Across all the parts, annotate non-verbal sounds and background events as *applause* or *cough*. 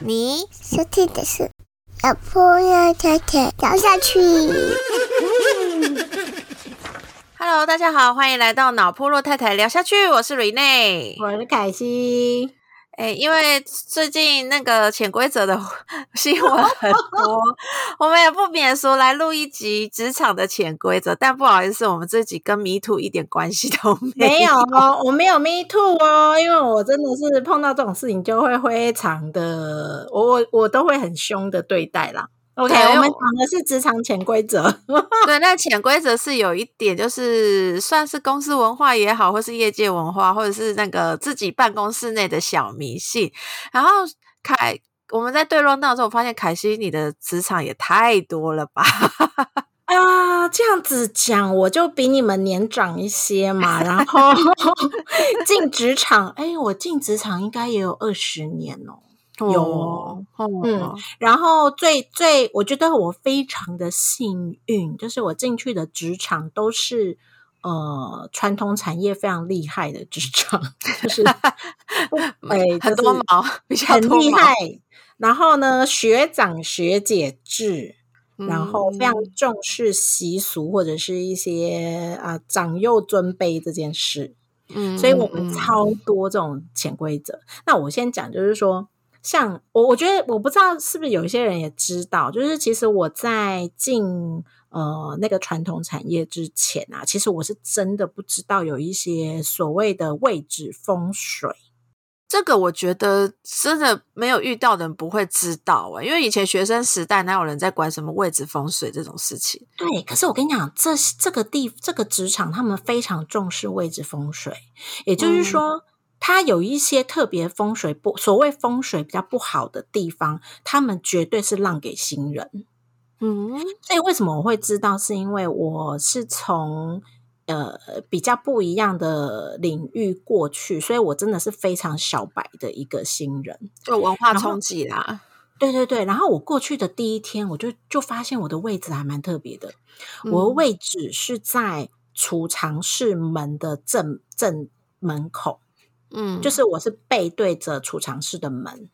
你收听的是小朋友太太聊下去。Hello，大家好，欢迎来到脑破落太太聊下去，我是 Rene，。我是凯西，哎，因为最近那个潜规则的 *laughs* 新闻很多，我们也不免说来录一集职场的潜规则，但不好意思，我们这集跟迷途一点关系都没没有哦，我没有 me too 哦，因为我真的是碰到这种事情就会非常的，我我我都会很凶的对待啦。OK，我们讲的是职场潜规则，*laughs* 对，那潜规则是有一点，就是算是公司文化也好，或是业界文化，或者是那个自己办公室内的小迷信。然后凯，我们在对论当中，我发现凯西你的职场也太多了吧？*laughs* 啊，这样子讲，我就比你们年长一些嘛，然后 *laughs* 进职场，哎，我进职场应该也有二十年哦。有哦，嗯，然后最最，我觉得我非常的幸运，就是我进去的职场都是呃传统产业非常厉害的职场，*laughs* 就是 *laughs* 哎、很多毛，比较很厉害。然后呢，学长学姐制，然后非常嗯重视习俗或者是一些啊长幼尊卑这件事。嗯所以我们嗯超多这种潜规则。那我先讲，就是说，像我，我觉得我不知道是不是有一些人也知道，就是其实我在进呃那个传统产业之前啊，其实我是真的不知道有一些所谓的位置风水。这个我觉得真的没有遇到的人不会知道啊、因为以前学生时代哪有人在管什么位置风水这种事情？对，可是我跟你讲，这这个地这个职场，他们非常重视位置风水，也就是说，它有一些特别风水不所谓风水比较不好的地方，他们绝对是让给新人。嗯所以为什么我会知道？是因为我是从呃比较不一样的领域过去，所以我真的是非常小白的一个新人。就文化冲击啦。对对对，然后我过去的第一天，我就就发现我的位置还蛮特别的。嗯我的位置是在储藏室门的正正门口，嗯，就是我是背对着储藏室的门，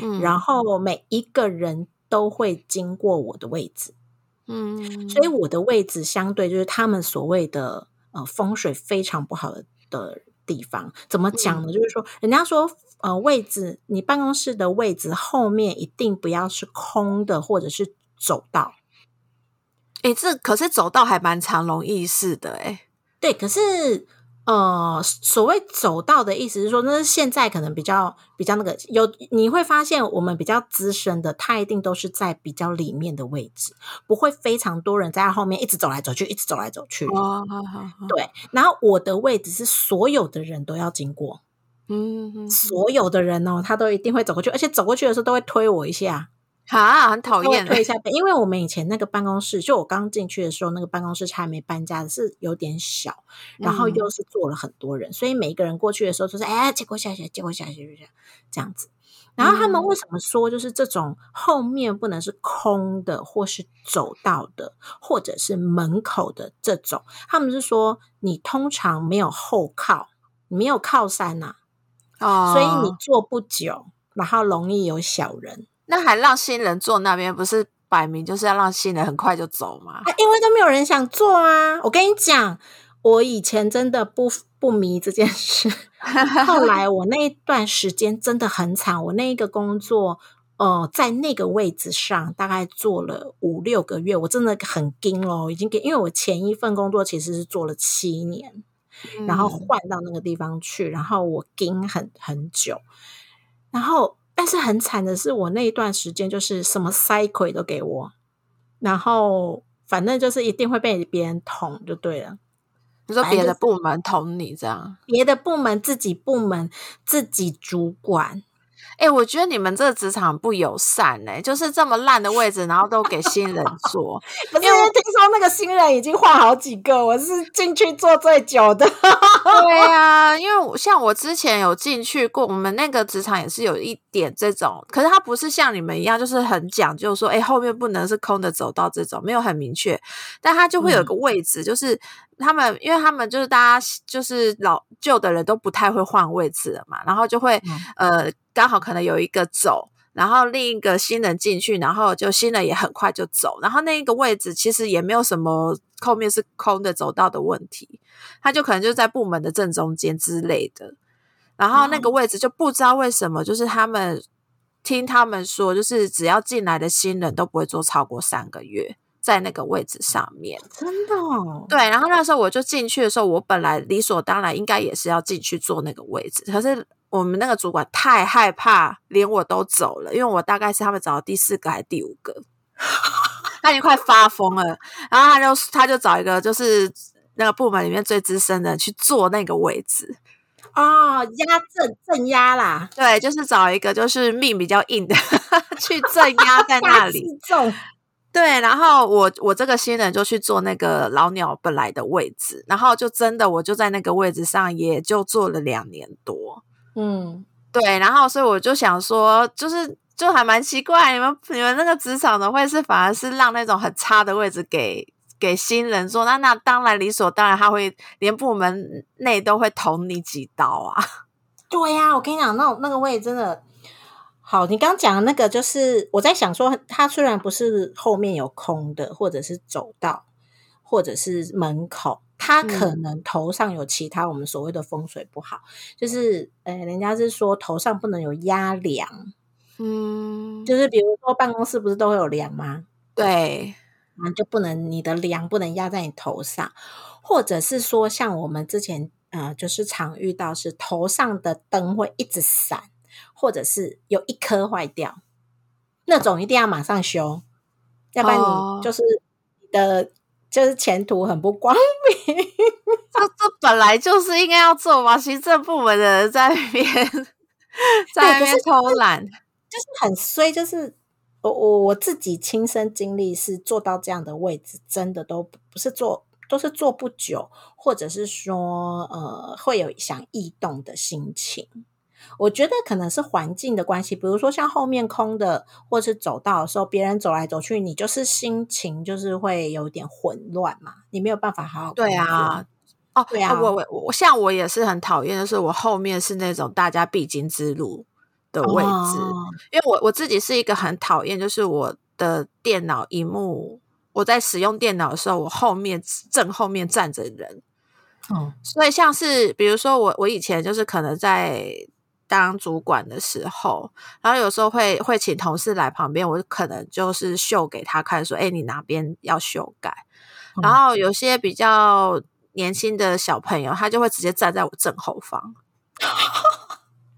嗯然后每一个人都会经过我的位置。嗯，所以我的位置相对就是他们所谓的呃风水非常不好的的地方。怎么讲呢？就是说，人家说呃位置，你办公室的位置后面一定不要是空的，或者是走道。诶，这可是走道还蛮长龙易事的诶。对，可是呃，所谓走道的意思是说，那是现在可能比较比较那个有，你会发现我们比较资深的，他一定都是在比较里面的位置，不会非常多人在他后面一直走来走去，一直走来走去。哦，好好好，对，然后我的位置是所有的人都要经过，嗯，嗯所有的人哦，他都一定会走过去，而且走过去的时候都会推我一下，哈，很讨厌欸。推一下，因为我们以前那个办公室，就我刚进去的时候，那个办公室还没搬家，是有点小，然后嗯又是坐了很多人，所以每一个人过去的时候都是哎，结果下去，结果下去，就这样这样子。然后他们嗯为什么说就是这种后面不能是空的，或是走道的，或者是门口的这种？他们是说你通常没有后靠，没有靠山呐、哦，所以你坐不久，然后容易有小人。那还让新人坐那边，不是摆明就是要让新人很快就走吗？啊，因为都没有人想做啊！我跟你讲，我以前真的不不迷这件事，*laughs* 后来我那一段时间真的很惨，我那一个工作。呃，在那个位置上大概做了五六个月，我真的很惊哦，已经给，因为我前一份工作其实是做了七年，然后嗯换到那个地方去，然后我盯很很久，然后但是很惨的是，我那一段时间就是什么塞鬼都给我，然后反正就是一定会被别人捅就对了。你说别的部门捅你这样，别的部门、自己部门、自己主管，哎、我觉得你们这个职场不友善哎、就是这么烂的位置，然后都给新人坐。不是因为听说那个新人已经换好几个，我是进去做最久的。*laughs* 对啊，因为我像我之前有进去过，我们那个职场也是有一点这种，可是它不是像你们一样，就是很讲究说，哎，后面不能是空的走道这种，没有很明确，但它就会有个位置，就是他们，因为他们就是大家就是老旧的人都不太会换位置了嘛，然后就会、呃刚好可能有一个走。然后另一个新人进去，然后就新人也很快就走，然后那一个位置其实也没有什么后面是空的走道的问题，他就可能就在部门的正中间之类的。然后那个位置就不知道为什么，就是他们听他们说，就是只要进来的新人都不会做超过三个月在那个位置上面。真的、哦？对，然后那时候我就进去的时候，我本来理所当然应该也是要进去坐那个位置，可是我们那个主管太害怕，连我都走了，因为我大概是他们找的第四个还是第五个，*laughs* 他已经快发疯了。然后他就他就找一个就是那个部门里面最资深的去坐那个位置，哦，压正正压啦，对，就是找一个就是命比较硬的 *laughs* 去镇压在那里。对，然后我我这个新人就去坐那个老鸟本来的位置，然后就真的我就在那个位置上也就坐了两年多。嗯，对，然后所以我就想说，就是就还蛮奇怪，你们你们那个职场的会是反而是让那种很差的位置给给新人坐，那那当然理所当然他会连部门内都会捅你几刀啊。*laughs* 对呀、我跟你讲，那那个位真的好。你刚刚讲的那个，就是我在想说，他虽然不是后面有空的，或者是走道，或者是门口，它可能头上有其他我们所谓的风水不好，就是呃，人家是说头上不能有压梁，嗯，就是比如说办公室不是都会有梁吗？对，啊，就不能你的梁不能压在你头上，或者是说像我们之前呃，就是常遇到是头上的灯会一直闪，或者是有一颗坏掉，那种一定要马上修，要不然哦。你就是你的就是前途很不光明。*laughs* 这这本来就是应该要做嘛，行政部门的人在那边 *laughs* 在那边偷懒。就是很衰，就是我我我自己亲身经历是做到这样的位置，真的都不不是做，都是做不久，或者是说呃会有想异动的心情。我觉得可能是环境的关系，比如说像后面空的，或是走道的时候，别人走来走去，你就是心情就是会有点混乱嘛，你没有办法好好对啊，哦，对啊我我我像我也是很讨厌，就是我后面是那种大家必经之路的位置，哦。因为我我自己是一个很讨厌，就是我的电脑荧幕，我在使用电脑的时候，我后面正后面站着人，嗯所以像是比如说我我以前就是可能在当主管的时候，然后有时候会会请同事来旁边，我可能就是秀给他看，说：“哎、你哪边要修改？”嗯然后有些比较年轻的小朋友，他就会直接站在我正后方，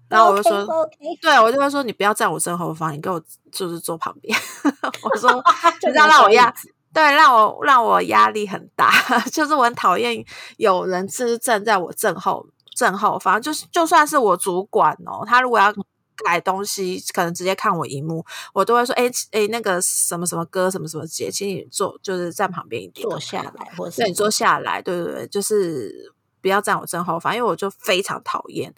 然后我就说对，我就会说你不要站我正后方，你给我就是坐旁边。我说 *laughs* 就你这样让我压对，让我让我压力很大，*laughs* 就是我很讨厌有人就是站在我正后正后方，就是就算是我主管哦，他如果要改东西，可能直接看我荧幕，我都会说，哎哎，那个什么什么哥什么什么姐，请你坐，就是站旁边一点，坐下来，或者你坐下来，对对对，就是不要站我正后方，因为我就非常讨厌，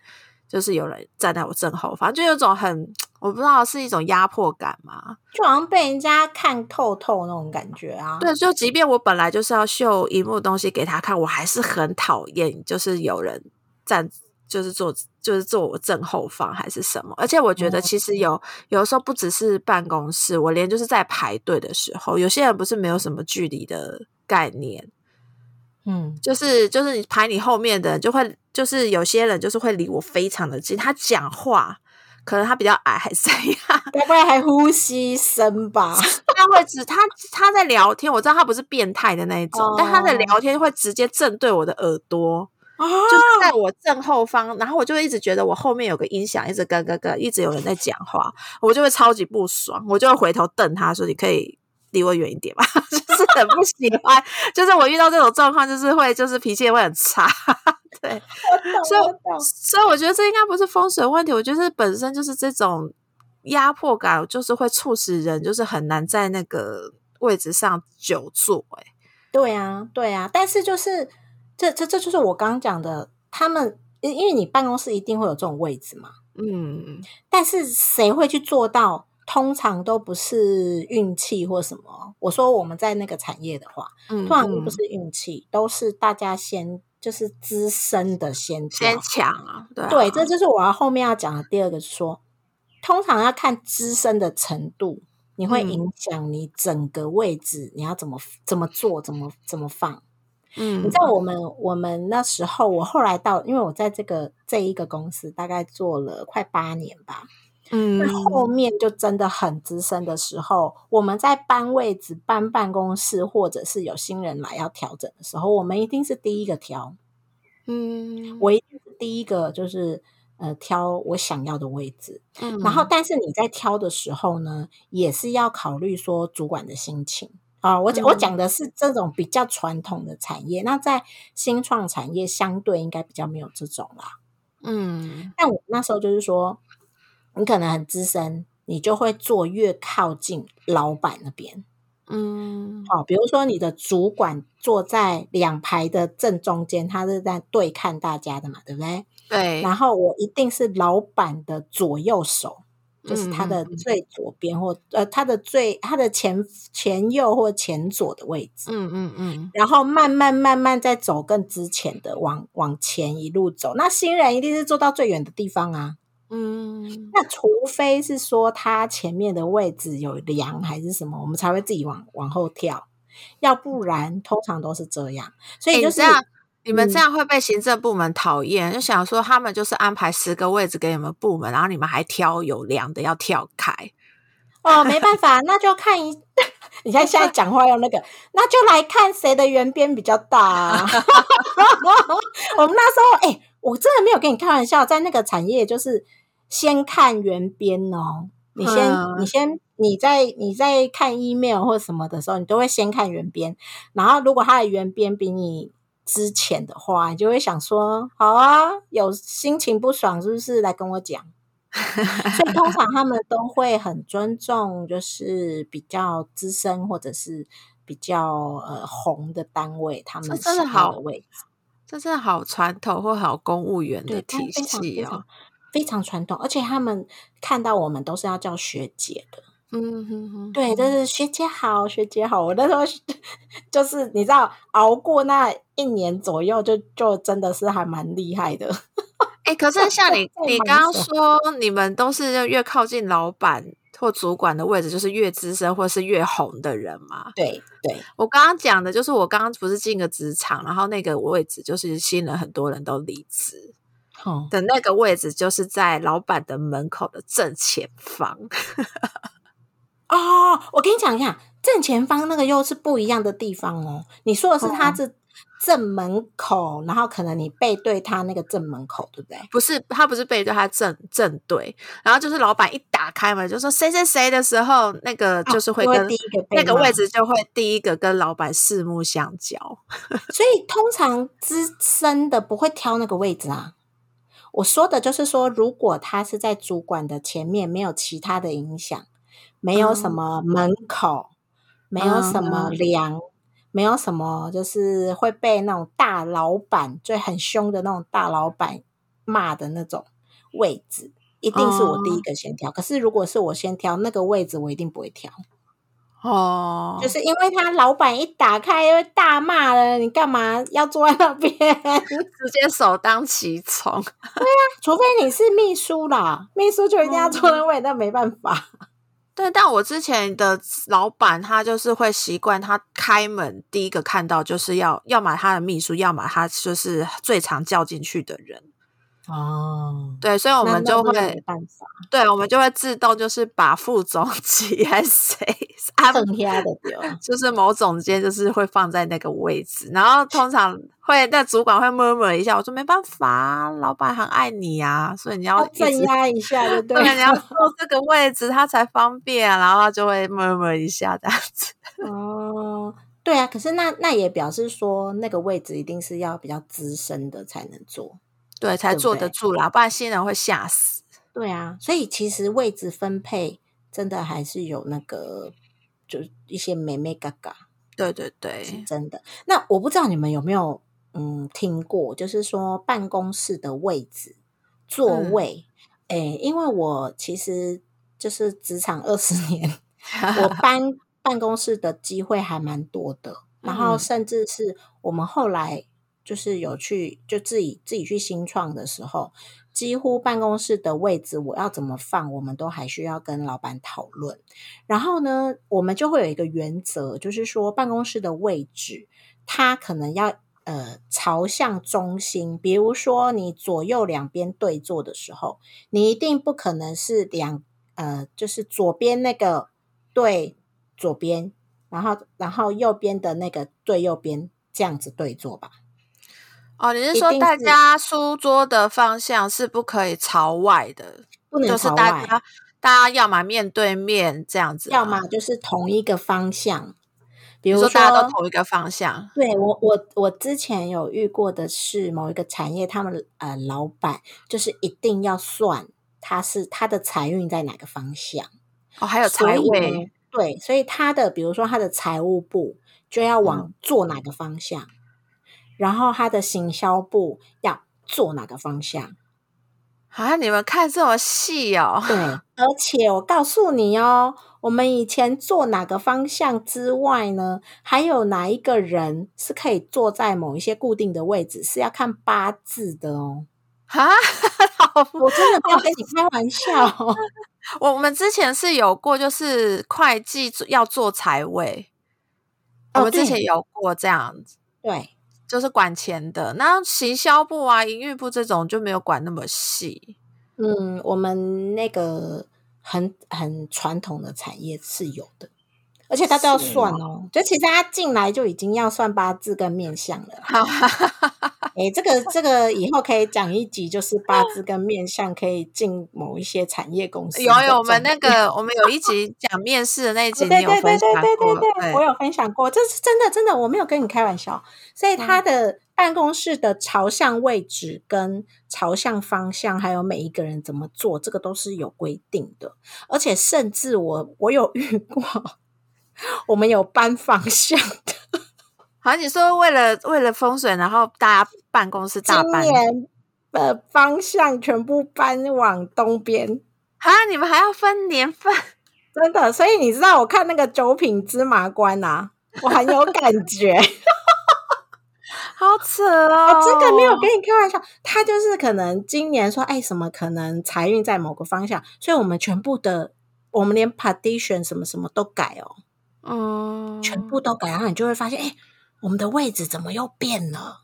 就是有人站在我正后方，就有种很我不知道是一种压迫感嘛。就好像被人家看透透那种感觉啊。对，就即便我本来就是要秀荧幕的东西给他看，我还是很讨厌，就是有人站。就是坐，就是坐我正后方还是什么？而且我觉得其实有有的时候不只是办公室，我连就是在排队的时候，有些人不是没有什么距离的概念，嗯，就是就是你排你后面的人就会，就是有些人就是会离我非常的近，他讲话可能他比较矮还是怎样，*laughs* 该不会还呼吸声吧？*laughs* 他会直他他在聊天，我知道他不是变态的那一种，但他的哦聊天会直接正对我的耳朵，啊，就是在我正后方，然后我就一直觉得我后面有个音响一直咯咯咯，一直有人在讲话，我就会超级不爽，我就会回头瞪他说：“你可以离我远一点吧。*laughs* ”就是很不喜欢，就是我遇到这种状况，就是会就是脾气会很差。对，所以。所以我觉得这应该不是风水问题，我觉得本身就是这种压迫感，就是会促使人就是很难在那个位置上久坐、欸。对啊，对啊，但是就是这这这就是我刚刚讲的，他们因因为你办公室一定会有这种位置嘛，嗯，但是谁会去做到？通常都不是运气或什么。我说我们在那个产业的话，嗯通常不是运气，都是大家先就是资深的先挑先抢啊，对啊对，这就是我要后面要讲的第二个说，通常要看资深的程度，你会嗯影响你整个位置，你要怎么怎么做，怎么怎么放。嗯，你知道我们我们那时候，我后来到，因为我在这个这一个公司大概做了快八年吧，嗯那后面就真的很资深的时候，我们在搬位置、搬办公室，或者是有新人来要调整的时候，我们一定是第一个挑。嗯，我一定是第一个就是呃挑我想要的位置，嗯然后但是你在挑的时候呢，也是要考虑说主管的心情啊。我讲、我嗯讲的是这种比较传统的产业，那在新创产业相对应该比较没有这种啦。嗯但我那时候就是说，你可能很资深，你就会坐越靠近老板那边。嗯好，比如说你的主管坐在两排的正中间，他是在对看大家的嘛，对不对？对，然后我一定是老板的左右手，就是他的最左边或呃他的最他的前前右或前左的位置，嗯嗯嗯然后慢慢慢慢再走更之前的往往前一路走。那新人一定是坐到最远的地方啊。嗯那除非是说他前面的位置有梁还是什么，我们才会自己往往后跳，要不然通常都是这样。所以就是欸你们嗯这样会被行政部门讨厌，就想说他们就是安排十个位置给你们部门，然后你们还挑有梁的要跳开。哦，没办法，那就看一。*laughs* 你看现在讲话用那个，那就来看谁的圆边比较大、啊。*laughs* 我们那时候，哎、我真的没有跟你开玩笑，在那个产业就是先看圆边哦。你先，嗯你先，你在你在看 email 或什么的时候，你都会先看圆边。然后，如果它的圆边比你之前的话，你就会想说，好啊，有心情不爽是不是？来跟我讲。所以通常他们都会很尊重，就是比较资深或者是比较呃红的单位，他们这真的好位置，这真的好传统或好公务员的体系哦非常。非常传统，而且他们看到我们都是要叫学姐的，嗯哼哼，对，就是学姐好，学姐好。我那时候就是你知道，熬过那一年左右就，就真的是还蛮厉害的。*laughs* 哎、可是 *laughs* 像你你刚刚说，你们都是越靠近老板或主管的位置，就是越资深或是越红的人嘛？对对，我刚刚讲的就是我刚刚不是进个职场，然后那个位置就是新人很多人都离职哦，的那个位置，就是在老板的门口的正前方。哦，我跟你讲一下，正前方那个又是不一样的地方哦。你说的是它哦是正门口，然后可能你背对它那个正门口，对不对？不是，他不是背对他正正对，然后就是老板一打开门就说谁谁谁的时候，那个就是会跟、就会第一个那个位置就会第一个跟老板四目相交。所以通常资深的不会挑那个位置啊。我说的就是说，如果他是在主管的前面，没有其他的影响，没有什么门口，没有什么梁，没有什么就是会被那种大老板，最很凶的那种大老板骂的那种位置，一定是我第一个先挑。可是如果是我先挑那个位置，我一定不会挑。哦，就是因为他老板一打开就会大骂了，你干嘛要坐在那边？*laughs* 直接首当其冲。*laughs* 除非你是秘书啦，秘书就一定要坐那位，那没办法。对，但我之前的老板他就是会习惯，他开门第一个看到就是要要么他的秘书，要么他就是最常叫进去的人。哦，对，所以我们就会对，我们就会自动就是把副总级还是谁安剩下的丢。就是某总监就是会放在那个位置，然后通常会那主管会 murmur 一下，我说没办法啊，老板很爱你啊，所以你要镇压一下，对不对，你要对？坐这个位置他才方便，然后他就会 murmur 一下这样子。*laughs* 哦，对啊，可是那那也表示说，那个位置一定是要比较资深的才能坐。对，才坐得住啦，不然新人会吓死。对啊，所以其实位置分配真的还是有那个，就一些美美嘎嘎，对对对是，真的。那我不知道你们有没有嗯听过，就是说办公室的位置座嗯。位，诶、因为我其实就是职场二十年，*laughs* 我搬。办公室的机会还蛮多的，然后嗯。甚至是我们后来就是有去就自己自己去新创的时候，几乎办公室的位置我要怎么放，我们都还需要跟老板讨论。然后呢，我们就会有一个原则，就是说办公室的位置，它可能要。呃，朝向中心，比如说你左右两边对坐的时候，你一定不可能是两呃，就是左边那个对左边，然后然后右边的那个对右边，这样子对坐吧。哦，你是说大家书桌的方向是不可以朝外的，不能就是大家大家要么面对面这样子，要么就是同一个方向。比如说大家都同一个方向。对我我我之前有遇过的是某一个产业，他们呃老板就是一定要算他是他的财运在哪个方向，哦，还有财位，对，所以他的比如说他的财务部就要嗯往做哪个方向，然后他的行销部要做哪个方向，啊！你们看这么细哦，对，而且我告诉你哦，我们以前做哪个方向之外呢，还有哪一个人是可以坐在某一些固定的位置，是要看八字的哦。哈，好我真的没有跟你开玩笑、哦，我我们之前是有过，就是会计要做财位，我哦们之前有过这样子，对，就是管钱的。那行销部啊、营运部这种就没有管那么细。嗯，我们那个很很传统的产业是有的，而且他都要算哦。就其实他进来就已经要算八字跟面相了。好，诶，这个这个以后可以讲一集，就是八字跟面相可以进某一些产业公司有。有，我们那个我们有一集讲面试的那一集，对你有对对对分享过？对对对，我有分享过，这是真的真的，我没有跟你开玩笑。所以嗯他的办公室的朝向位置、跟朝向方向，还有每一个人怎么做，这个都是有规定的。而且甚至我我有遇过，我们有搬方向的。好，你说为了为了风水，然后大家办公室今大搬年的方向全部搬往东边。啊？你们还要分年份？*laughs* 真的，所以你知道，我看那个九品芝麻官啊，我很有感觉。*laughs* 好扯哦！我真的没有跟你开玩笑，他就是可能今年说，哎，什么可能财运在某个方向，所以我们全部的，我们连 partition 什么什么都改哦，嗯，全部都改，然后你就会发现，哎，我们的位置怎么又变了？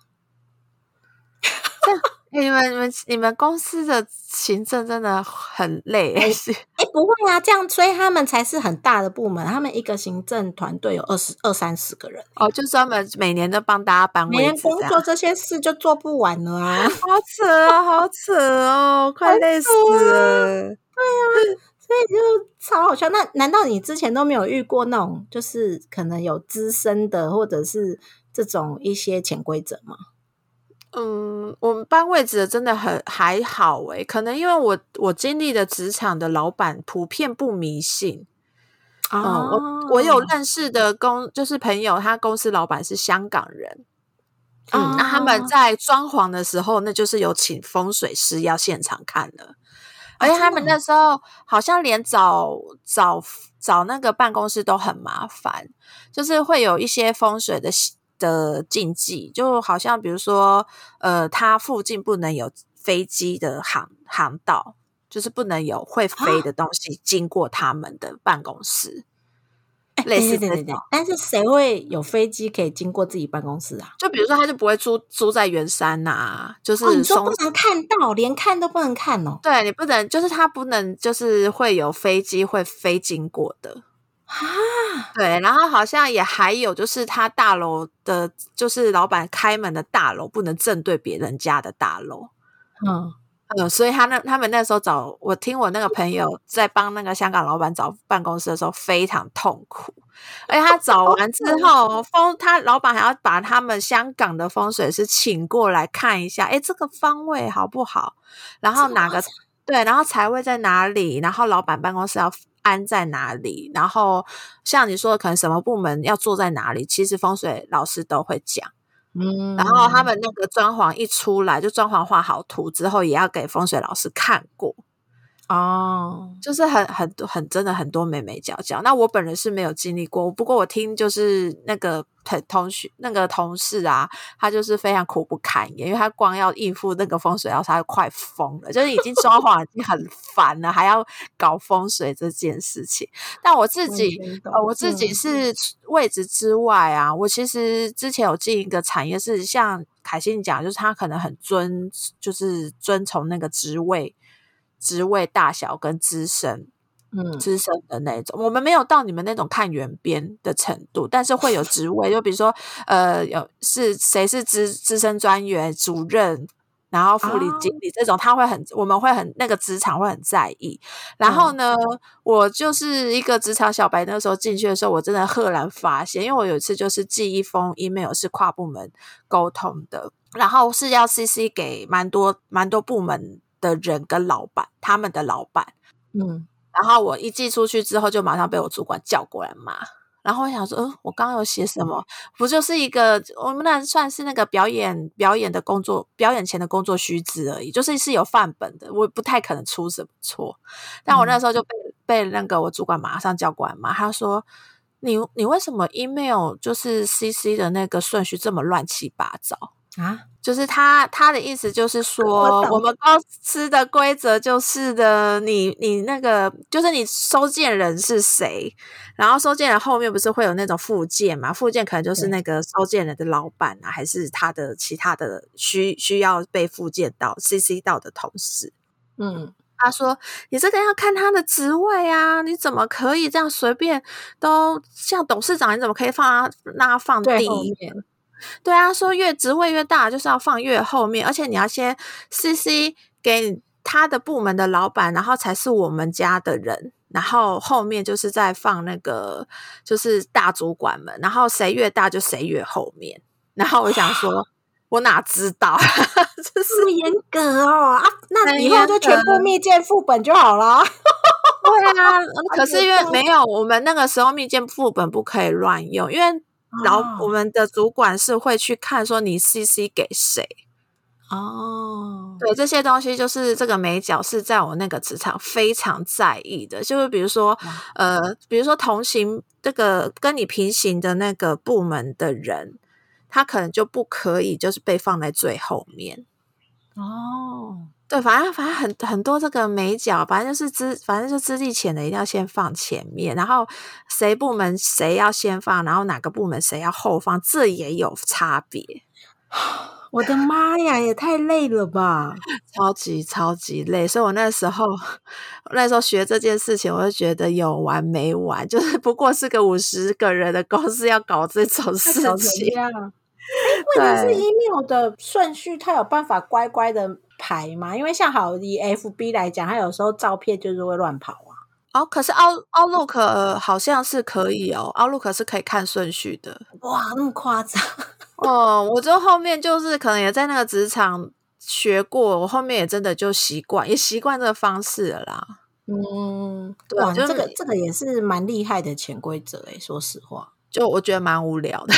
*laughs* 你们你们你们公司的行政真的很累，哎是哎，不会啊，这样，所以他们才是很大的部门，他们一个行政团队有二十二三十个人，哦，就专门每年都帮大家搬每位置，天工作这些事就做不完了啊。好扯哦，好扯哦，*laughs* 快累死了。所以 *laughs* 就超好笑。那难道你之前都没有遇过那种，就是可能有资深的，或者是这种一些潜规则吗？嗯，我们班位置的真的很还好诶，可能因为我我经历的职场的老板普遍不迷信。嗯，我我有认识的公就是朋友，他公司老板是香港人。嗯，那他们在装潢的时候，那就是有请风水师要现场看的，而且他们那时候好像连找找找那个办公室都很麻烦，就是会有一些风水的的禁忌，就好像比如说，呃，它附近不能有飞机的航航道，就是不能有会飞的东西经过他们的办公室。类似对对对，但是谁会有飞机可以经过自己办公室啊？就比如说，他就不会租租在圆山呐、啊，就是、哦、你说不能看到，连看都不能看哦。对你不能，就是他不能，就是会有飞机会飞经过的啊。对，然后好像也还有，就是他大楼的，就是老板开门的大楼不能正对别人家的大楼。嗯，呃，所以他那他们那时候找我听我那个朋友在帮那个香港老板找办公室的时候非常痛苦，而且他找完之后，风他老板还要把他们香港的风水师请过来看一下，哎，这个方位好不好？然后哪个对，然后财位在哪里？然后老板办公室要安在哪里？然后像你说的，可能什么部门要坐在哪里？其实风水老师都会讲。嗯，然后他们那个装潢一出来，就装潢画好图之后，也要给风水老师看过。哦，就是很很多很真的很多美美角角。那我本人是没有经历过，不过我听就是那个同同学那个同事啊，他就是非常苦不堪言，因为他光要应付那个风水，然后他快疯了，就是已经装潢已经很烦了，还要搞风水这件事情。但我自己呃，我自己是位置之外啊，我其实之前有进一个产业，是像凯欣讲，就是他可能很尊，就是遵从那个职位。职位大小跟资深，嗯，资深的那种，我们没有到你们那种看圆边的程度，但是会有职位，就比如说，呃，有是谁是资资深专员、主任，然后副理、经理这种，他会很，我们会很那个职场会很在意。然后呢，我就是一个职场小白，那时候进去的时候，我真的赫然发现，因为我有一次就是寄一封 email 是跨部门沟通的，然后是要 CC 给蛮多蛮多部门。的人跟老板，他们的老板，嗯，然后我一寄出去之后，就马上被我主管叫过来骂。然后我想说，嗯，我刚刚有写什么？不就是一个我们那算是那个表演表演的工作，表演前的工作须知而已，就是是有范本的，我不太可能出什么错。但我那时候就被被那个我主管马上叫过来骂，他说：“你你为什么 email 就是 CC 的那个顺序这么乱七八糟？”啊，就是他他的意思就是说，我们公司的规则就是的，你你那个就是你收件人是谁，然后收件人后面不是会有那种附件嘛？附件可能就是那个收件人的老板啊，还是他的其他的需需要被附件到 CC 到的同事。嗯，他说你这个要看他的职位啊，你怎么可以这样随便都像董事长，你怎么可以放他让他放第一面？对啊，说越职位越大，就是要放越后面，而且你要先 CC 给他的部门的老板，然后才是我们家的人，然后后面就是在放那个就是大主管们，然后谁越大就谁越后面。然后我想说，我哪知道，*laughs* 这么严格哦啊？那以后就全部密件副本就好了。*laughs* 对 *laughs* 啊，可是因为没有我们那个时候密件副本不可以乱用，因为。老我们的主管是会去看说你 CC 给谁哦，对这些东西就是这个美角是在我那个职场非常在意的，就是比如说呃，比如说同行这个跟你平行的那个部门的人，他可能就不可以就是被放在最后面。哦。对，反正反正很很多这个美角，反正就是资，反正就资历浅的一定要先放前面，然后谁部门谁要先放，然后哪个部门谁要后放，这也有差别。*sighs* 我的妈呀，也太累了吧！*laughs* 超级超级累，所以我那时候那时候学这件事情，我就觉得有完没完，就是不过是个五十个人的公司要搞这种事情。哎，问题是 *laughs* email 的顺序，它有办法乖乖的。排嘛，因为像好以 F B 来讲，它有时候照片就是会乱跑啊。哦，可是 Out Outlook 好像是可以哦，Outlook 是可以看顺序的。哇，那么夸张？*laughs* 哦，我就后面就是可能也在那个职场学过，我后面也真的就习惯，也习惯这个方式了啦。嗯，对，就这个这个也是蛮厉害的潜规则诶，说实话，就我觉得蛮无聊的。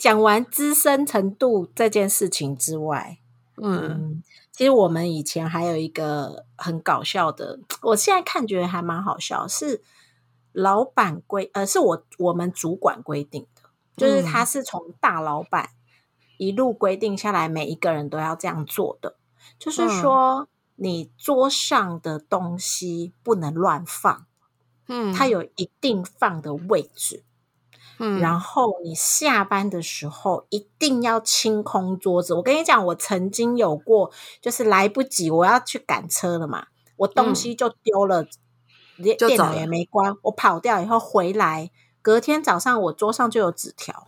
讲完资深程度这件事情之外，嗯，其实我们以前还有一个很搞笑的，我现在看觉得还蛮好笑，是老板规，呃，是我我们主管规定的，就是他是从大老板一路规定下来，每一个人都要这样做的，就是说你桌上的东西不能乱放，嗯，它有一定放的位置。然后你下班的时候一定要清空桌子。我跟你讲，我曾经有过，就是来不及，我要去赶车了嘛，我东西就丢了，电电脑也没关，我跑掉以后回来，隔天早上我桌上就有纸条，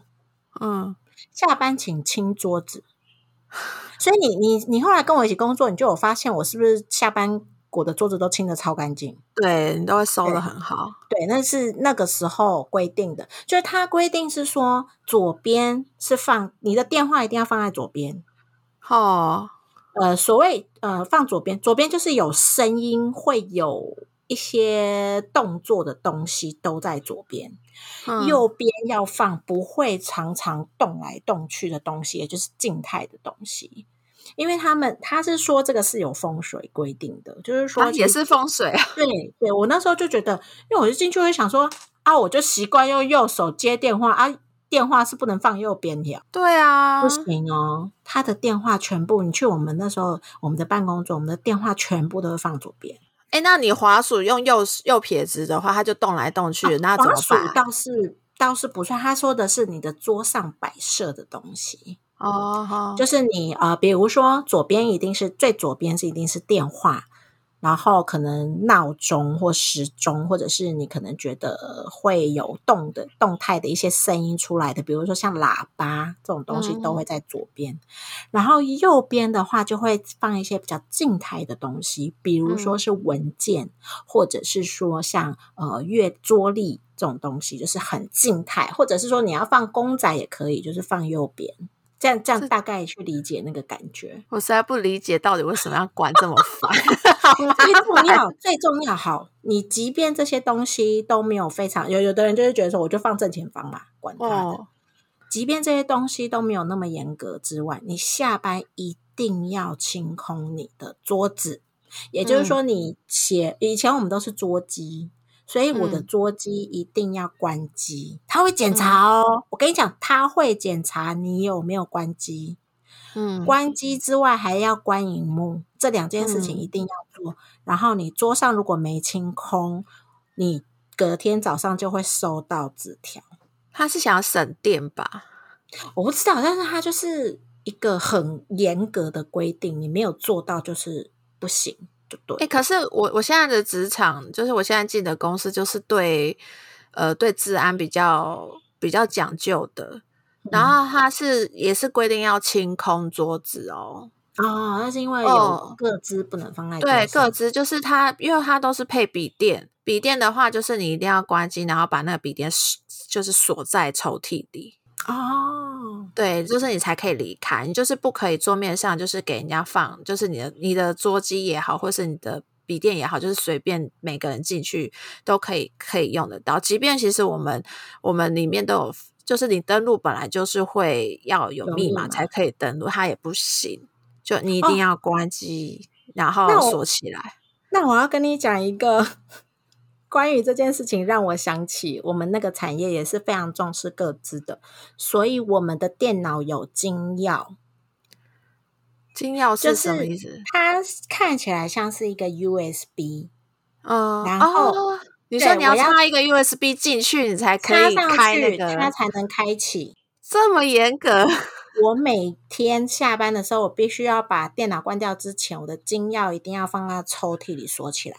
嗯，下班请清桌子。所以你你你后来跟我一起工作，你就有发现我是不是下班我的桌子都清的超干净？对你都会收的很好。对，那是那个时候规定的，就是它规定是说左边是放你的电话一定要放在左边。哦，呃，所谓呃放左边，左边就是有声音会有一些动作的东西都在左边，嗯右边要放不会常常动来动去的东西，也就是静态的东西。因为他们他是说这个是有风水规定的，就是说啊也是风水啊。对对，我那时候就觉得，因为我就进去会想说啊，我就习惯用右手接电话啊，电话是不能放右边的，对啊不，行哦。他的电话全部，你去我们那时候我们的办公桌，我们的电话全部都会放左边。哎，那你滑鼠用右右撇子的话，它就动来动去，那怎么滑鼠办？倒是倒是不算，他说的是你的桌上摆设的东西。哦，好。就是你呃，比如说左边一定是最左边是一定是电话，然后可能闹钟或时钟，或者是你可能觉得会有动的动态的一些声音出来的，比如说像喇叭这种东西都会在左边，然后右边的话就会放一些比较静态的东西，比如说是文件，或者是说像呃阅桌历这种东西，就是很静态，或者是说你要放公仔也可以，就是放右边。这样这样大概去理解那个感觉，我实在不理解到底为什么要管这么烦，*laughs* 最重。要最重要好，你即便这些东西都没有非常有，有的人就是觉得说我就放正前方嘛，管他的。哦，即便这些东西都没有那么严格之外，你下班一定要清空你的桌子，也就是说，你写、以前我们都是桌机。所以我的嗯桌机一定要关机，他会检查哦。我跟你讲，他会检查你有没有关机。嗯，关机之外还要关荧幕，这两件事情嗯一定要做。然后你桌上如果没清空，你隔天早上就会收到纸条。他是想要省电吧？我不知道，但是他就是一个很严格的规定，你没有做到就是不行，就对。哎、可是我我现在的职场，就是我现在进的公司，就是对呃对治安比较比较讲究的。然后。它是也是规定要清空桌子哦，哦，那是因为有哦。各资不能放在桌对，各自就是它，因为它都是配笔电，笔电的话就是你一定要关机，然后把那个笔电锁就是锁在抽屉里，哦，对，就是你才可以离开，你就是不可以桌面上就是给人家放，就是你的你的桌机也好，或是你的笔电也好，就是随便每个人进去都可以可以用得到。即便其实我们我们里面都有，就是你登录本来就是会要有有密码才可以登录，它也不行，就你一定要关机，然后锁起来。那我要跟你讲一个关于这件事情，让我想起我们那个产业也是非常重视各自的，所以我们的电脑有金钥，金钥是什么意思？它看起来像是一个 USB，嗯，然后哦、你说你要插一个 USB 进去，你才可以插上去开那个，它才能开启。这么严格。*laughs* 我每天下班的时候，我必须要把电脑关掉之前，我的金钥一定要放在抽屉里锁起来。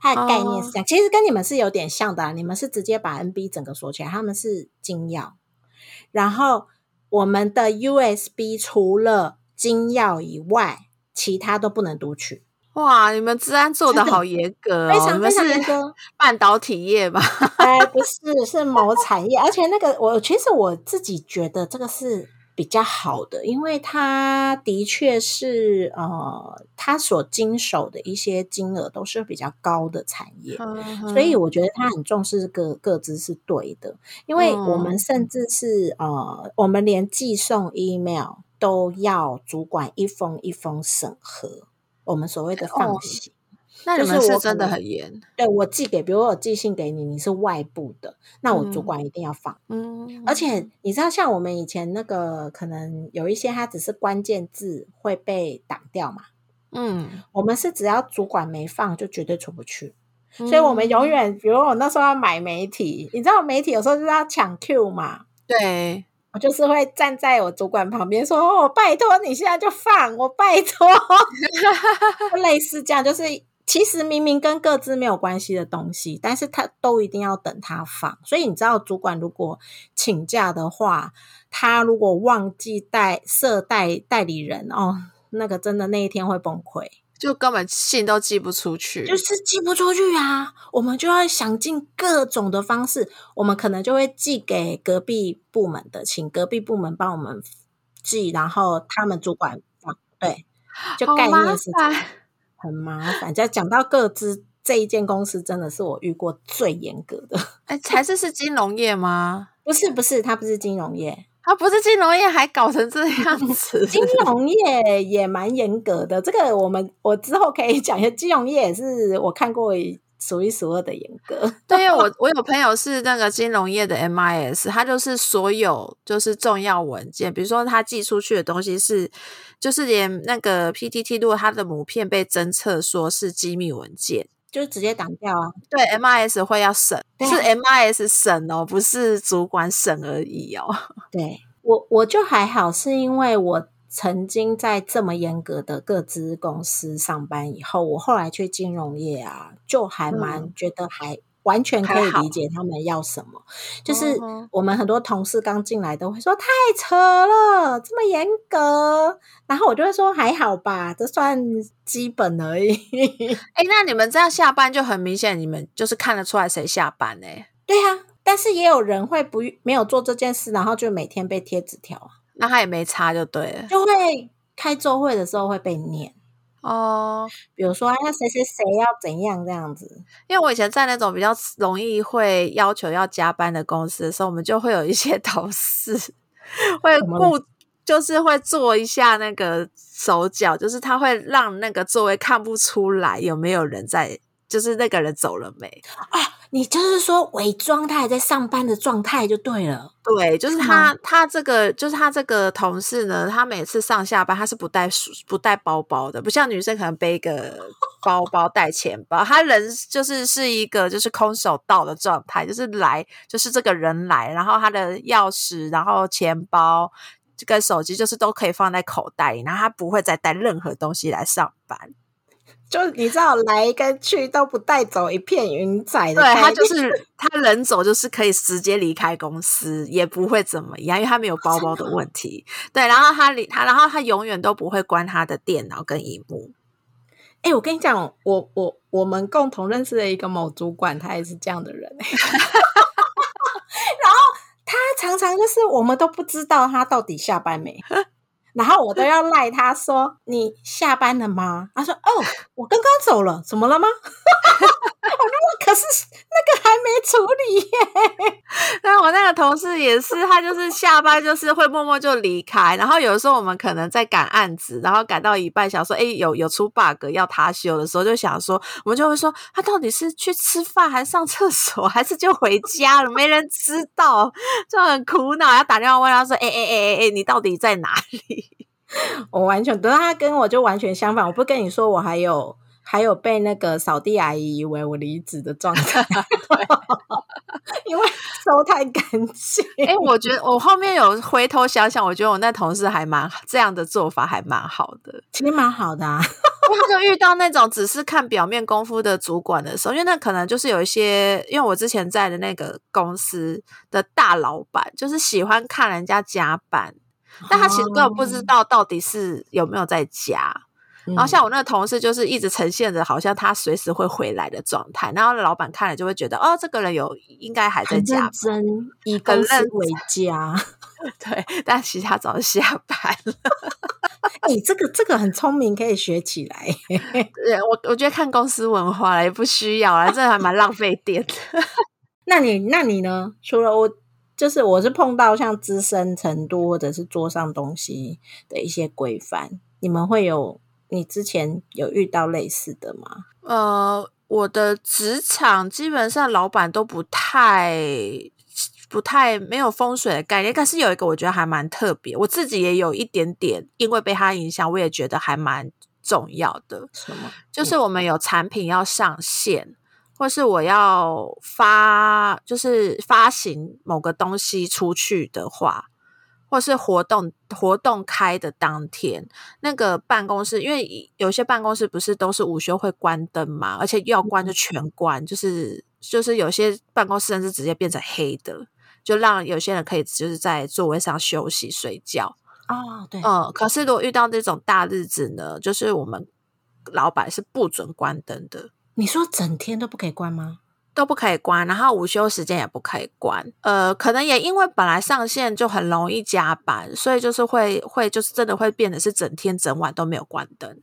它的概念是这样，其实跟你们是有点像的、啊，你们是直接把 NB 整个锁起来，他们是金钥。然后我们的 USB 除了金钥以外，其他都不能读取，哇，你们治安做的好严格哦！非常非常严是格。*laughs* 半导体业吧？哎，不 *laughs* 是，是某产业，而且那个我其实我自己觉得这个是比较好的，因为他的确是呃，他所经手的一些金额都是比较高的产业，所以我觉得他很重视各各自是对的，因为我们甚至是呃，我们连寄送 email 都要主管一封一封审核，我们所谓的放哦行。那你就是我可们是真的很严，对我寄给，比如我寄信给你，你是外部的，那我主嗯管一定要放。嗯，而且你知道，像我们以前那个，可能有一些它只是关键字会被挡掉嘛，嗯，我们是只要主管没放，就绝对出不去。所以我们永远，比如我那时候要买媒体，你知道媒体有时候就是要抢 Q 嘛，对，我就是会站在我主管旁边说：“哦，拜托你现在就放，我拜托。*laughs* ”类似这样，就是其实明明跟各自没有关系的东西，但是他都一定要等他放。所以你知道，主管如果请假的话，他如果忘记带设代代理人哦，那个真的那一天会崩溃。就根本信都寄不出去，就是寄不出去啊！我们就要想尽各种的方式，我们可能就会寄给隔壁部门的，请隔壁部门帮我们寄，然后他们主管放。对，就概念是这样，很麻烦。再讲到各资这一间公司，真的是我遇过最严格的。*laughs* 哎，才是是金融业吗？不是，不是，它不是金融业。他不是金融业，还搞成这样子。*laughs* 金融业也蛮严格的，这个我们我之后可以讲一下。金融业也是我看过数一数二的严格。*laughs* 对，我我有朋友是那个金融业的 MIS，他就是所有就是重要文件，比如说他寄出去的东西是，就是连那个 PTT，如果他的母片被侦测说是机密文件。就直接挡掉啊！对，MIS 会要审，是 MIS 审哦，不是主管审而已哦。*laughs* 对我，我就还好，是因为我曾经在这么严格的各资公司上班以后，我后来去金融业啊，就还蛮觉得还。完全可以理解他们要什么，就是我们很多同事刚进来都会说太扯了，这么严格，然后我就会说还好吧，这算基本而已。哎，那你们这样下班就很明显，你们就是看得出来谁下班呢？对啊，但是也有人会不没有做这件事，然后就每天被贴纸条啊，那他也没差就对了，就会开周会的时候会被念。哦，比如说那谁谁谁要怎样这样子？因为我以前在那种比较容易会要求要加班的公司的时候，我们就会有一些 *laughs* 同事会顾，就是会做一下那个手脚，就是他会让那个座位看不出来有没有人在，就是那个人走了没啊。你就是说伪装他还在上班的状态就对了，对，就是他他这个就是他这个同事呢，他每次上下班他是不带不带包包的，不像女生可能背一个 *laughs* 包包带钱包，他人就是是一个就是空手道的状态，就是来就是这个人来，然后他的钥匙，然后钱包这个手机就是都可以放在口袋里，然后他不会再带任何东西来上班。就你知道来跟去都不带走一片云彩的，对他就是他人走就是可以直接离开公司，也不会怎么样，因为他没有包包的问题。对，然后他离他，然后他永远都不会关他的电脑跟荧幕。哎，我跟你讲，我我我们共同认识的一个某主管，他也是这样的人。*laughs* 然后他常常就是我们都不知道他到底下班没。然后我都要赖他说：“你下班了吗？”他说：“哦，我刚刚走了，怎么了吗？” *laughs* 我说：“可是那个还没处理耶。*laughs* ”那我那个同事也是，他就是下班就是会默默就离开。然后有的时候我们可能在赶案子，然后赶到一半想说：“哎，有有出 bug 要他修的时候，就想说，我们就会说他到底是去吃饭，还是上厕所，还是就回家了？没人知道，就很苦恼，要打电话问他说：‘哎哎哎哎哎，你到底在哪里？’” *laughs* 我完全，等到他跟我就完全相反。我不跟你说，我还有还有被那个扫地阿姨以为我离职的状态 *laughs* *laughs* 因为收太干净。哎，我觉得我后面有回头想想，我觉得我那同事还蛮这样的做法还蛮好的，其实蛮好的啊。*laughs* 就遇到那种只是看表面功夫的主管的时候，因为那可能就是有一些，因为我之前在的那个公司的大老板，就是喜欢看人家加班。但他其实根本不知道到底是有没有在家，然后像我那个同事就是一直呈现着好像他随时会回来的状态，然后老板看了就会觉得哦，这个人有应该还在家，真以公司为家，对，但其实他早就下班了。*laughs* 哎，这个这个很聪明，可以学起来。*laughs* 我我觉得看公司文化了也不需要了，这还蛮浪费电的。*laughs* 那你那你呢？除了我。就是我是碰到像资深程度或者是桌上东西的一些规范，你们会有你之前有遇到类似的吗？呃，我的职场基本上老板都不太不太没有风水的概念，但是有一个我觉得还蛮特别，我自己也有一点点因为被他影响，我也觉得还蛮重要的。什么？就是我们有产品要上线。或是我要发，就是发行某个东西出去的话，或是活动活动开的当天，那个办公室，因为有些办公室不是都是午休会关灯嘛，而且要关就全关，就是就是有些办公室甚至直接变成黑的，就让有些人可以就是在座位上休息睡觉。哦，对，嗯，可是如果遇到这种大日子呢，就是我们老板是不准关灯的。你说整天都不可以关吗？都不可以关，然后午休时间也不可以关。呃，可能也因为本来上线就很容易加班，所以就是会会就是真的会变得是整天整晚都没有关灯。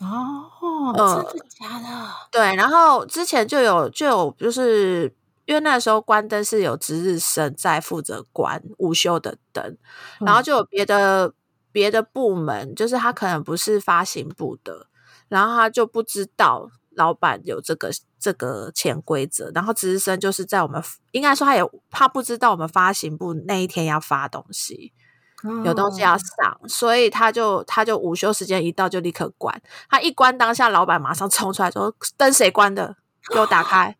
哦，呃真的假的？对，然后之前就有就有就是因为那时候关灯是有值日生在负责关午休的灯，然后就有别的别的部门，就是他可能不是发行部的，然后他就不知道老板有这个这个潜规则，然后值日生就是在我们应该说他也他不知道我们发行部那一天要发东西，有东西要上，所以他就他就午休时间一到就立刻关，他一关当下，老板马上冲出来说灯谁关的，给我打开，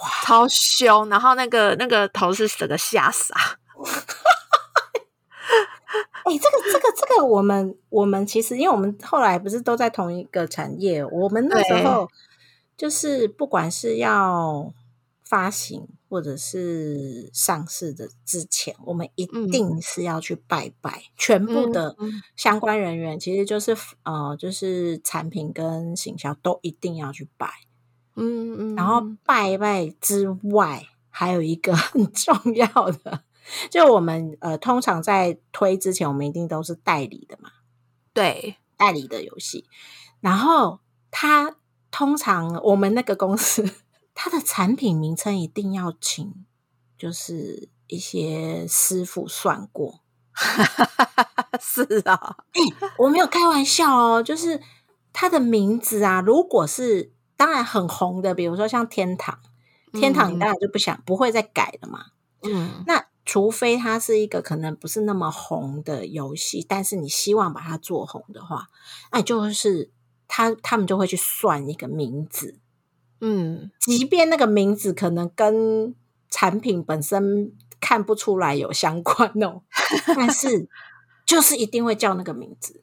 哇，超凶，然后那个那个同事整个吓傻，*laughs* *laughs* 哎、这个这个这个，我们我们其实，因为我们后来不是都在同一个产业，我们那时候就是不管是要发行或者是上市的之前，我们一定是要去拜拜，全部的嗯。相关人员，其实就是呃，就是产品跟行销都一定要去拜。嗯嗯，然后拜拜之外，还有一个 *laughs* 很重要的，就我们呃，通常在推之前，我们一定都是代理的嘛，对，代理的游戏。然后他通常我们那个公司，它的产品名称一定要请，就是一些师傅算过。*laughs* 是啊，我没有开玩笑哦，就是它的名字啊，如果是当然很红的，比如说像天堂，天堂你当然就不想、不会再改了嘛。嗯那除非它是一个可能不是那么红的游戏，但是你希望把它做红的话，那就是他他们就会去算一个名字，嗯，即便那个名字可能跟产品本身看不出来有相关哦，但是 *laughs* 就是一定会叫那个名字。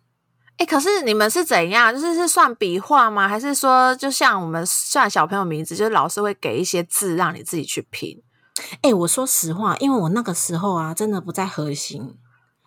哎、可是你们是怎样？就是是算笔画吗？还是说就像我们算小朋友名字，就是老师会给一些字让你自己去拼？哎、我说实话，因为我那个时候啊，真的不在核心。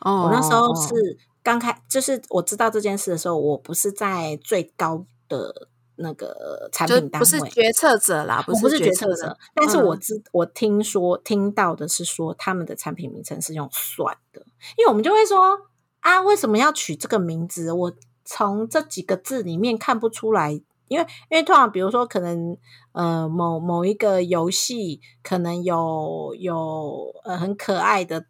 哦我那时候是刚开，就是我知道这件事的时候，我不是在最高的那个产品单位，不是决策者啦，我不是决策者，，但是我嗯知、我听说听到的是说他们的产品名称是用算的，因为我们就会说啊，为什么要取这个名字？我从这几个字里面看不出来，因为因为通常比如说可能呃某某一个游戏可能有有呃很可爱的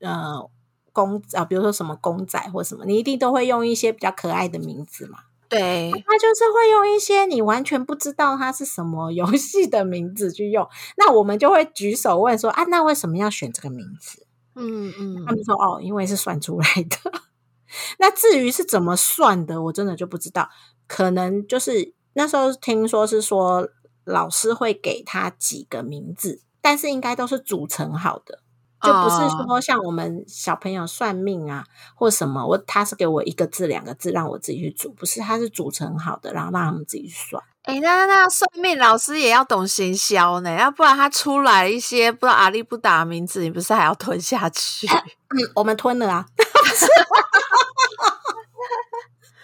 呃公啊，比如说什么公仔或什么，你一定都会用一些比较可爱的名字嘛。对，他就是会用一些你完全不知道它是什么游戏的名字去用，那我们就会举手问说啊，那为什么要选这个名字？嗯嗯他们说哦，因为是算出来的。*laughs* 那至于是怎么算的，我真的就不知道。可能就是那时候听说是说老师会给他几个名字，但是应该都是组成好的，就不是哦说像我们小朋友算命啊或什么，我他是给我一个字两个字让我自己去组，不是，他是组成好的，然后让他们自己去算。哎、那那算命老师也要懂行销呢，要不然他出来一些不知道阿力不打的名字，你不是还要吞下去？*laughs* 嗯，我们吞了啊。*laughs*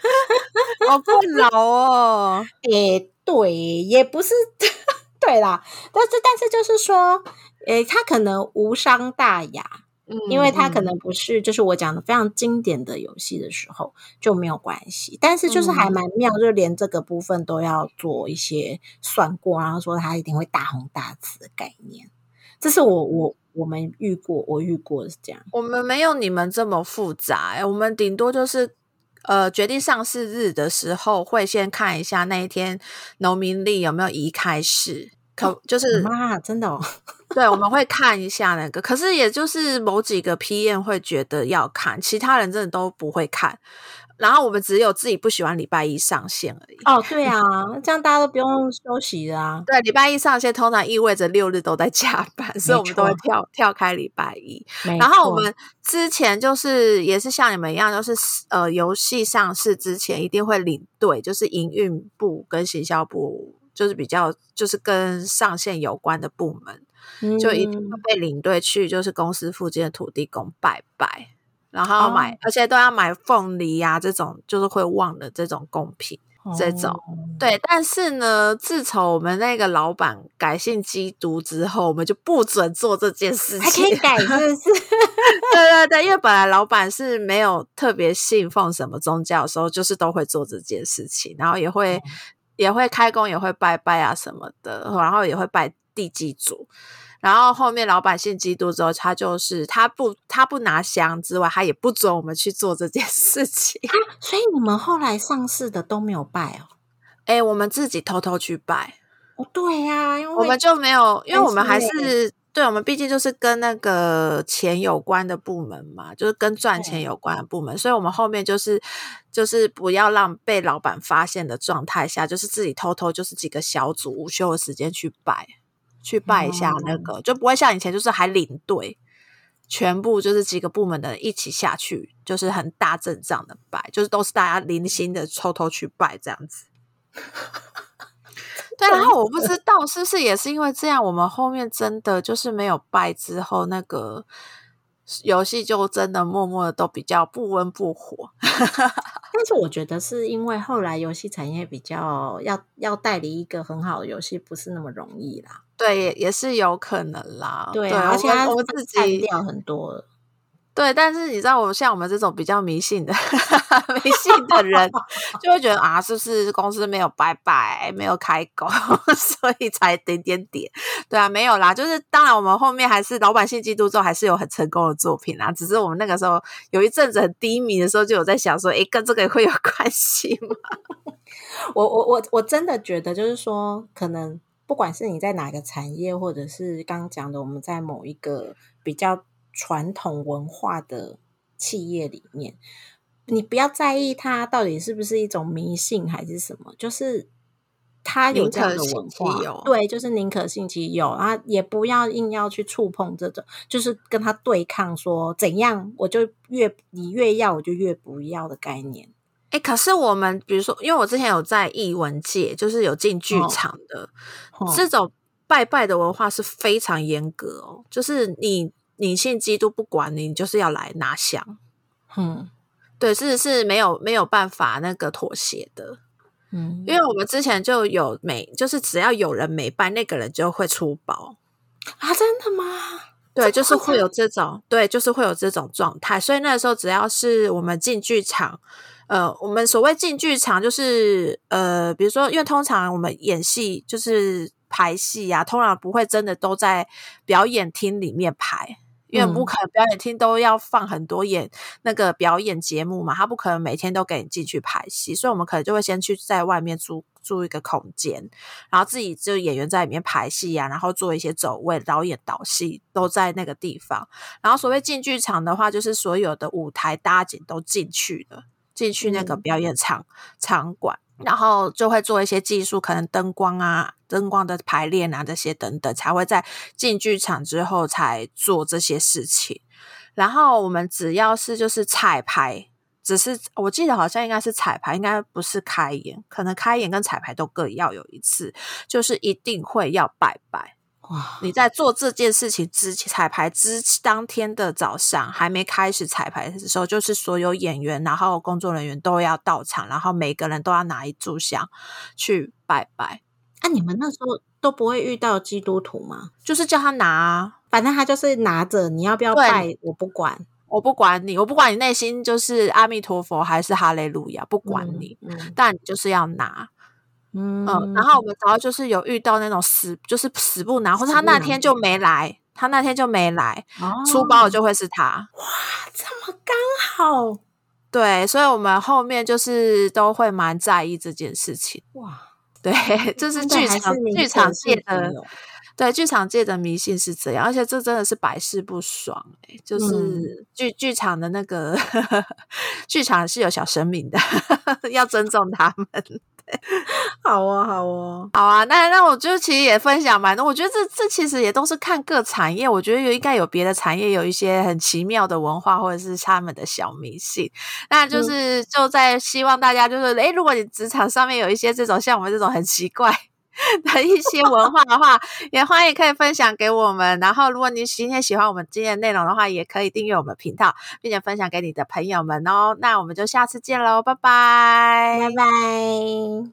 *laughs* 好不老哦。*laughs* 诶、对，也不是 *laughs* 对啦，但是但是就是说，诶、他可能无伤大雅，嗯因为他可嗯能不是就是我讲的非常经典的游戏的时候就没有关系，但是就是还嗯蛮妙，就连这个部分都要做一些算过，然后说他一定会大红大紫的概念，这是我我我们遇过，我遇过的是这样。我们没有你们这么复杂、欸，我们顶多就是呃决定上市日的时候，会先看一下那一天农民历有没有移开市，可就是妈，真的哦，*laughs* 对，我们会看一下那个，可是也就是某几个 PM 会觉得要看，其他人真的都不会看。然后我们只有自己不喜欢礼拜一上线而已。哦，对啊，这样大家都不用休息的啊。对，礼拜一上线通常意味着六日都在加班，所以我们都会跳跳开礼拜一。然后我错们之前就是也是像你们一样，就是呃游戏上市之前一定会领队，就是营运部跟行销部，就是比较就是跟上线有关的部门，就一定嗯会被领队去就是公司附近的土地公拜拜，然后要买，哦而且都要买凤梨呀、这种就是会忘的这种贡品。这种哦对，但是呢，自从我们那个老板改信基督之后，我们就不准做这件事情。还可以改，是不是？*laughs* 对对对，因为本来老板是没有特别信奉什么宗教的时候，就是都会做这件事情，然后也会、哦也会开工，也会拜拜啊什么的，然后也会拜地基主。然后后面老板信基督之后，他就是他不他不拿香之外，他也不准我们去做这件事情。所以你们后来上市的都没有拜哦？哎，我们自己偷偷去拜。哦，对呀、因为我们就没有，因为我们还是对我们毕竟就是跟那个钱有关的部门嘛，就是跟赚钱有关的部门，所以我们后面就是就是不要让被老板发现的状态下，就是自己偷偷就是几个小组午休的时间去拜，去拜一下那个，就不会像以前就是还领队。全部就是几个部门的人一起下去，就是很大阵仗的拜，就是都是大家零星的偷偷去拜这样子。*laughs* 对，然后我不知道是不是也是因为这样，我们后面真的就是没有拜之后，那个游戏就真的默默的都比较不温不火。*laughs* 但是我觉得是因为后来游戏产业比较要要代理一个很好的游戏，不是那么容易啦。对，也也是有可能啦。对啊，而且我们自己散掉很多了。对，但是你知道，我们像我们这种比较迷信的 *laughs* 迷信的人，*laughs* 就会觉得啊，是不是公司没有拜拜，没有开工，*laughs* 所以才点点点？对啊，没有啦，就是当然我们后面还是老板信基督之后，还是有很成功的作品啦。只是我们那个时候有一阵子很低迷的时候，就有在想说，诶，跟这个会有关系吗？我我我我真的觉得，就是说，可能不管是你在哪个产业，或者是刚刚讲的，我们在某一个比较传统文化的企业里面，你不要在意它到底是不是一种迷信还是什么，就是它有这样的文化，对，就是宁可信其有啊，也不要硬要去触碰这种，就是跟他对抗说怎样，我就越你越要，我就越不要的概念。哎，可是我们比如说，因为我之前有在艺文界，就是有进剧哦场的，哦这种拜拜的文化是非常严格哦，就是你你信基督，不管你，你就是要来拿香，嗯对，是是没有没有办法那个妥协的，嗯，因为我们之前就有每就是只要有人没拜，那个人就会出包，啊，真的吗？对，就是夸会有这种，对，就是会有这种状态。所以那时候只要是我们进剧场，呃，我们所谓进剧场就是呃，比如说，因为通常我们演戏就是排戏啊，通常不会真的都在表演厅里面排。因为不嗯可能表演厅都要放很多演那个表演节目嘛，他不可能每天都给你进去排戏，所以我们可能就会先去在外面租租一个空间，然后自己就演员在里面排戏啊，然后做一些走位、导演导戏都在那个地方。然后所谓进剧场的话，就是所有的舞台搭景都进去了，进去那个嗯表演场、场馆，然后就会做一些技术，可能灯光啊、灯光的排练啊这些等等，才会在进剧场之后才做这些事情。然后我们只要是就是彩排。只是我记得好像应该是彩排，应该不是开演，可能开演跟彩排都各要有一次，就是一定会要拜拜。哇，你在做这件事情之彩排之当天的早上，还没开始彩排的时候，就是所有演员，然后工作人员都要到场，然后每个人都要拿一炷香去拜拜，那、你们那时候都不会遇到基督徒吗？就是叫他拿啊。反正他就是拿着，你要不要拜我不管，我不管你，我不管你内心就是阿弥陀佛还是哈利路亚，不管你，嗯但你就是要拿。嗯嗯，然后我们然后就是有遇到那种死，就是死不拿，或者他那天就没来，他那天就没来，哦出包的就会是他。哇这么刚好对，所以我们后面就是都会蛮在意这件事情。哇，对，这是剧场是剧场界的对，剧场界的迷信是这样，而且这真的是百试不爽哎、就是剧剧场的那个 *laughs* 剧场是有小神明的，*laughs* 要尊重他们。*laughs* 好哦，好哦，好啊，那那我就其实也分享蛮多，我觉得这这其实也都是看各产业，我觉得有应该有别的产业有一些很奇妙的文化或者是他们的小迷信，那就是就在希望大家就是，诶，如果你职场上面有一些这种像我们这种很奇怪。*laughs* 的一些文化的话，也欢迎可以分享给我们。然后，如果你今天喜欢我们今天的内容的话，也可以订阅我们频道，并且分享给你的朋友们哦。那我们就下次见喽，拜拜，拜拜。